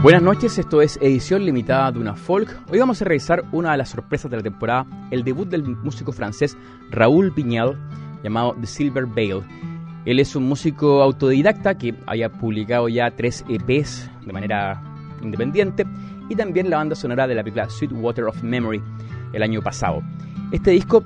Buenas noches, esto es edición limitada de una folk. Hoy vamos a revisar una de las sorpresas de la temporada, el debut del músico francés Raúl Pignal, llamado The Silver Veil. Él es un músico autodidacta que haya publicado ya tres EPs de manera independiente y también la banda sonora de la película Sweet Water of Memory el año pasado. Este disco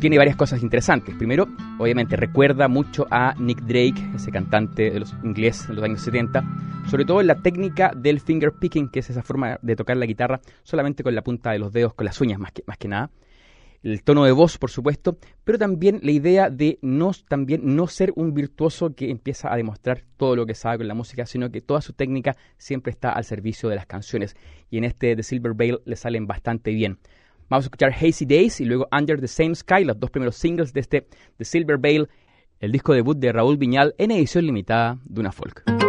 tiene varias cosas interesantes. Primero, obviamente recuerda mucho a Nick Drake, ese cantante de los inglés de los años 70, sobre todo en la técnica del finger picking, que es esa forma de tocar la guitarra solamente con la punta de los dedos, con las uñas más que, más que nada. El tono de voz, por supuesto, pero también la idea de no, también no ser un virtuoso que empieza a demostrar todo lo que sabe con la música, sino que toda su técnica siempre está al servicio de las canciones. Y en este The Silver Veil le salen bastante bien. Vamos a escuchar Hazy Days y luego Under the Same Sky, los dos primeros singles de este The Silver Veil, el disco debut de Raúl Viñal en edición limitada de una folk.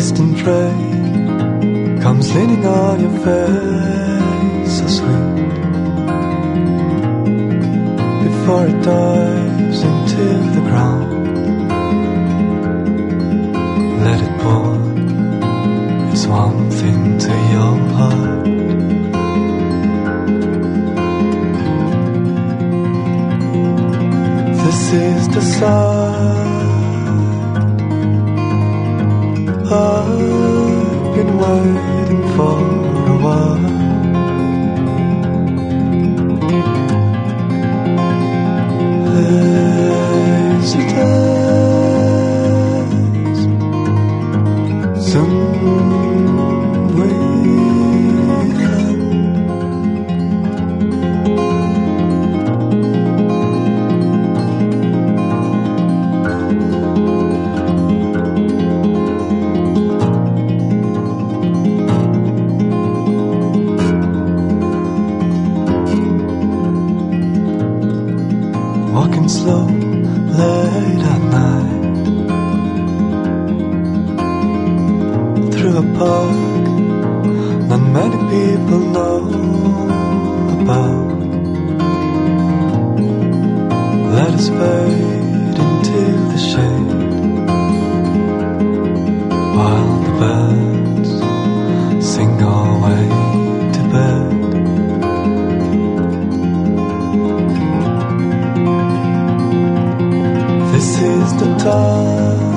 distant ray comes leaning on your face, so sweet. Before it dives into the ground, let it pour its one thing to your heart. This is the sun. I've been waiting for a while. Hesitance. 等他。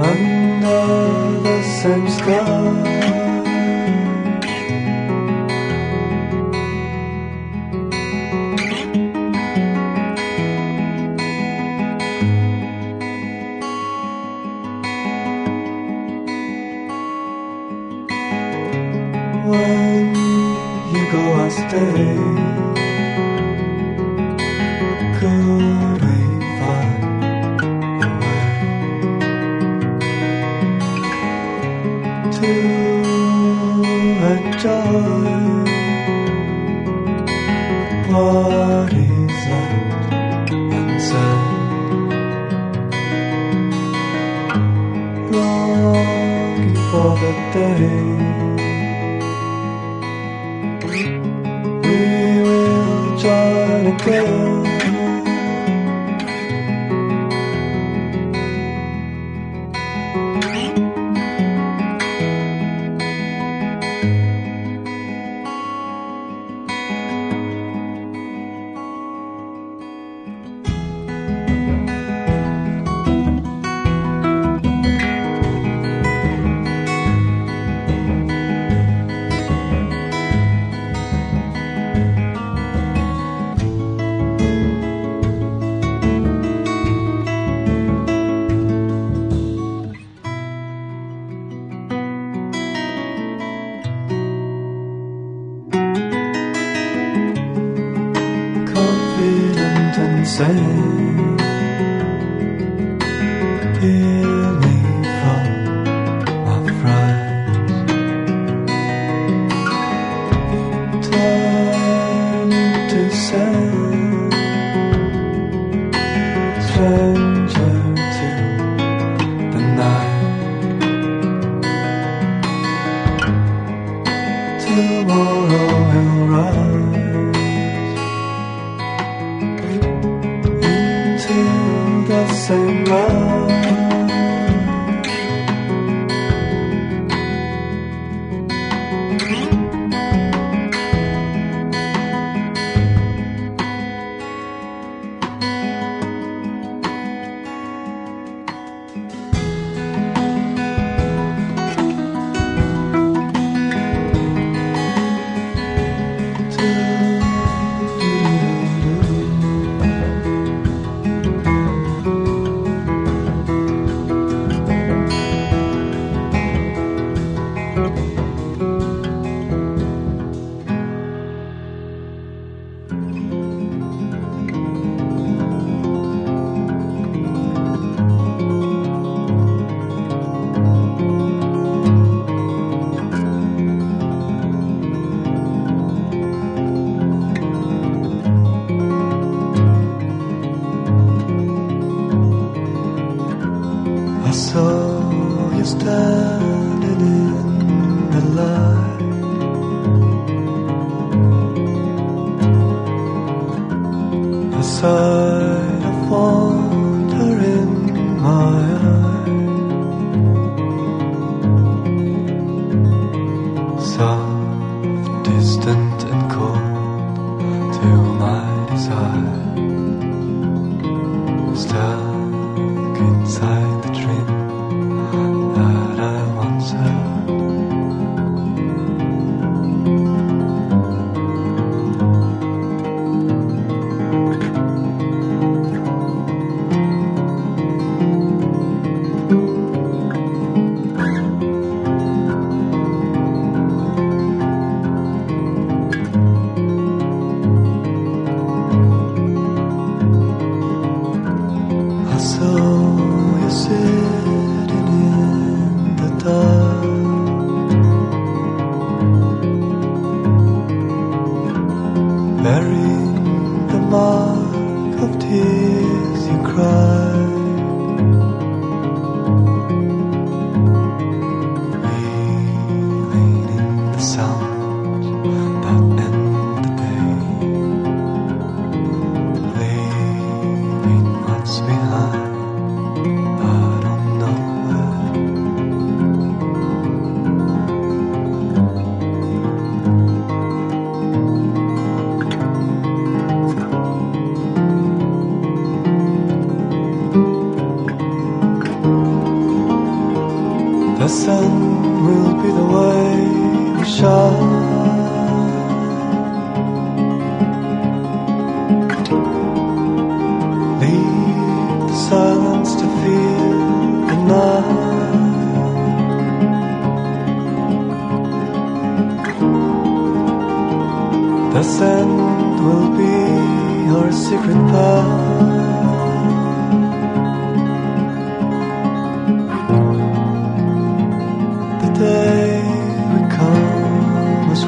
under the same sky. what is for the day. We will join again. say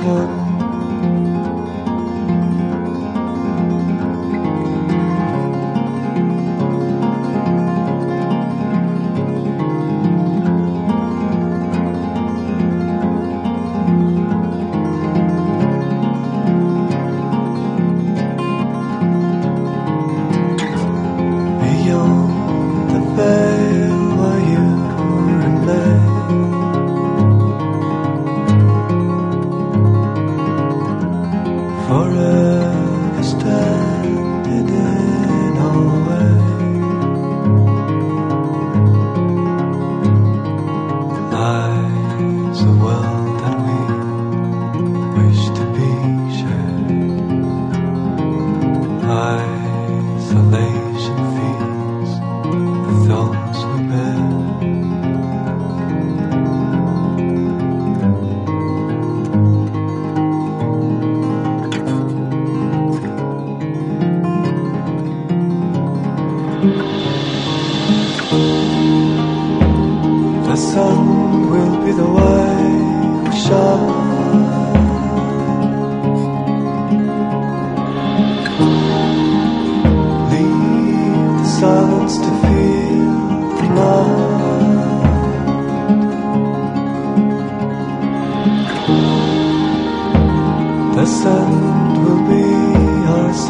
home.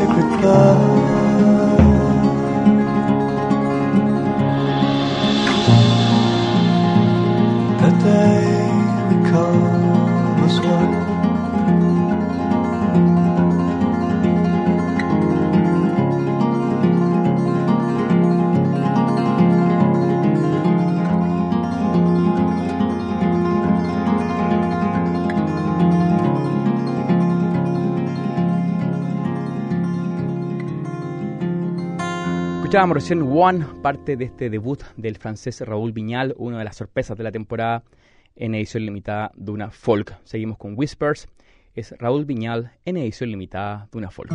Secret go. Escuchábamos recién One, parte de este debut del francés Raúl Viñal, una de las sorpresas de la temporada en edición limitada de una folk. Seguimos con Whispers, es Raúl Viñal en edición limitada de una folk.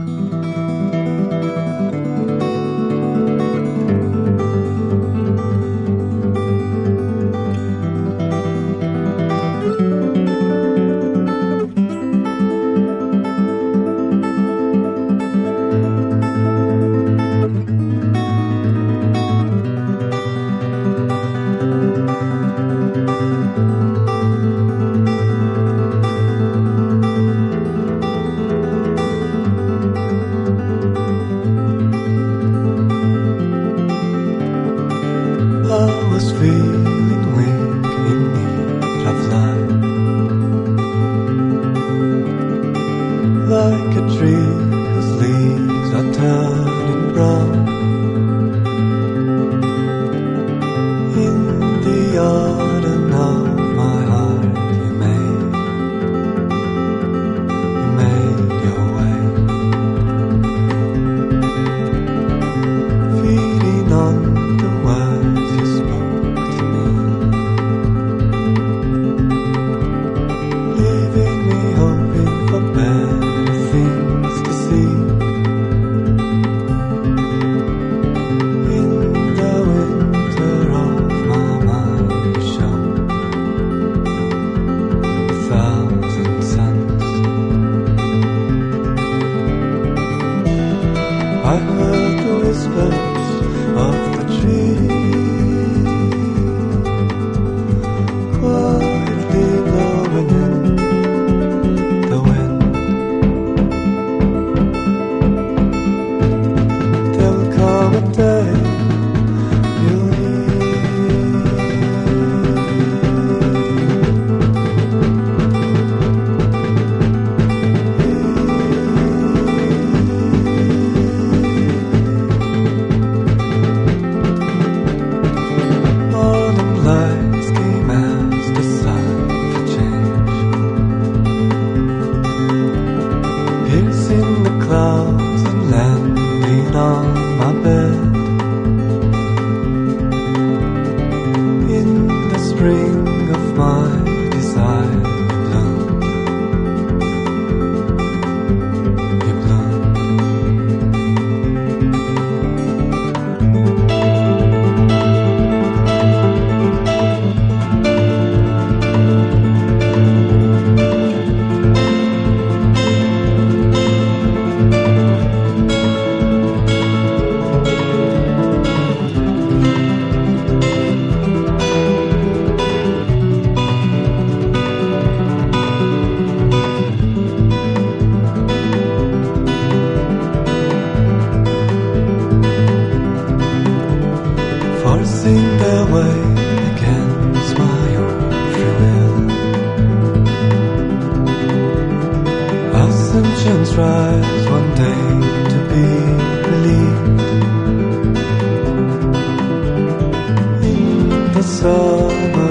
했어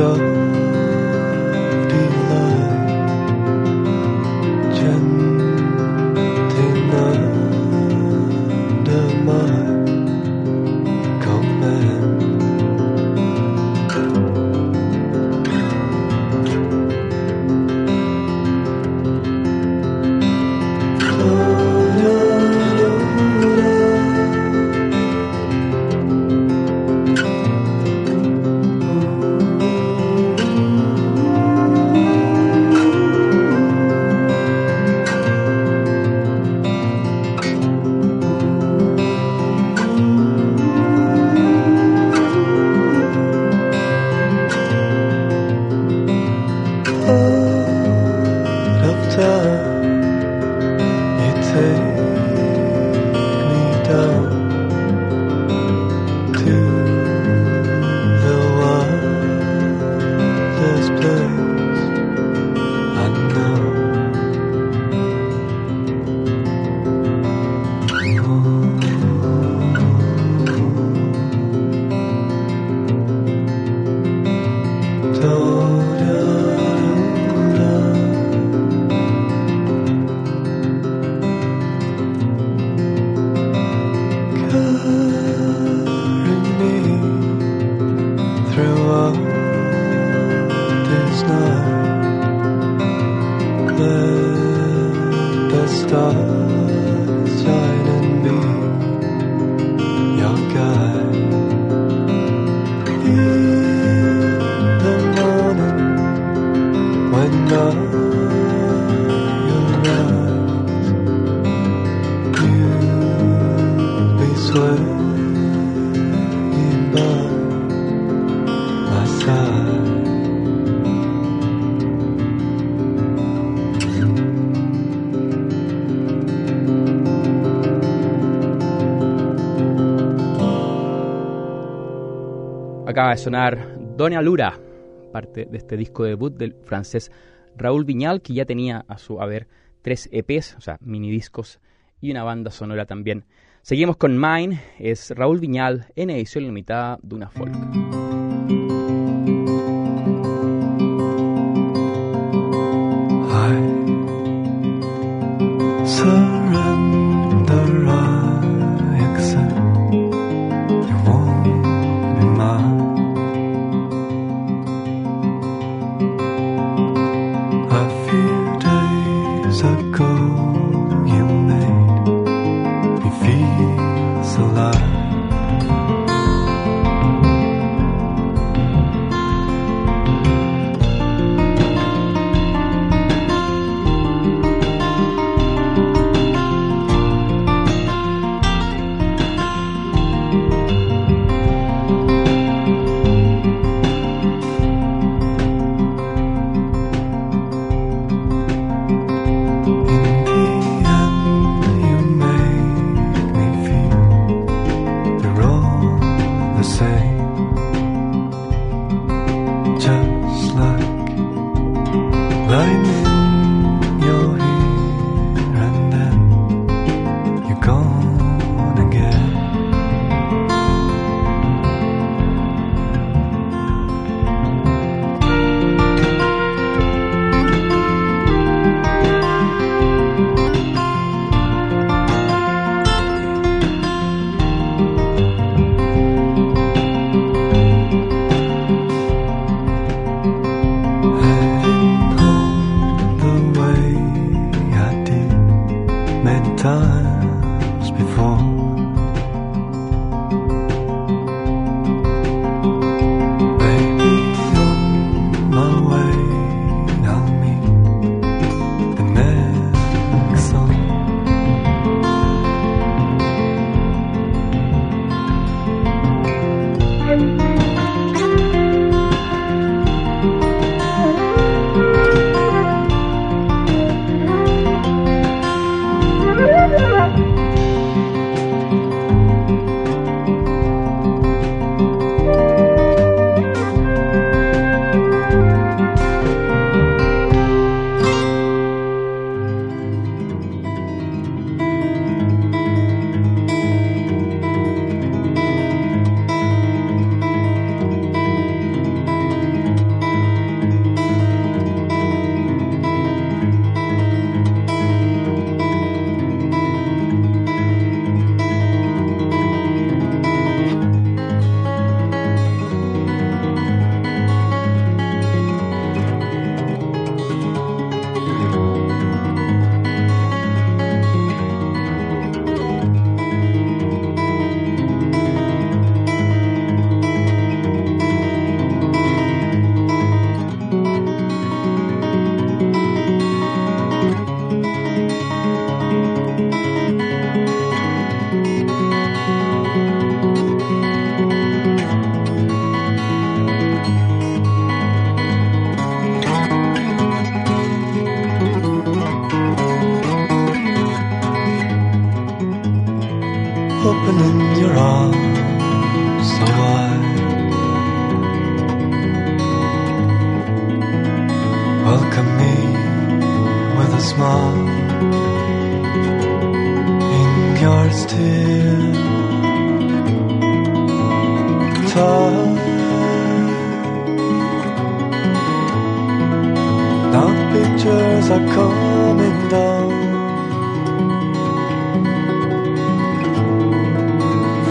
so Let the stars shine and be Acaba de sonar Dona Lura, parte de este disco debut del francés Raúl Viñal, que ya tenía a su haber tres EPs, o sea, mini discos, y una banda sonora también. Seguimos con Mine, es Raúl Viñal en edición limitada de una folk.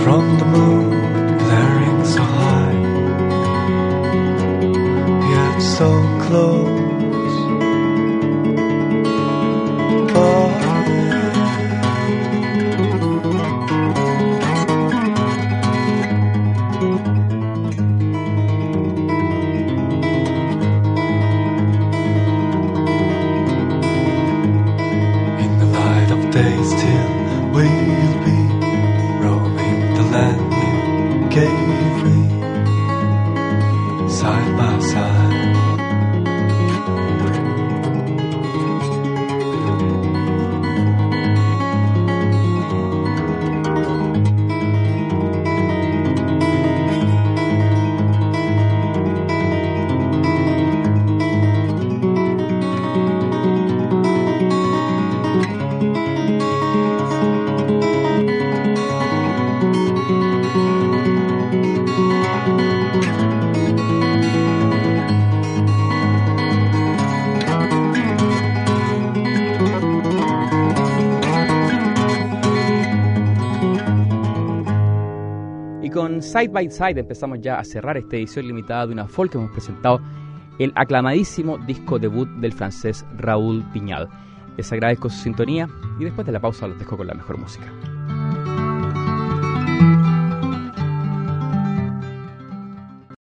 From the moon, Side by Side empezamos ya a cerrar esta edición limitada de una folk que hemos presentado el aclamadísimo disco debut del francés Raúl Piñal. Les agradezco su sintonía y después de la pausa los dejo con la mejor música.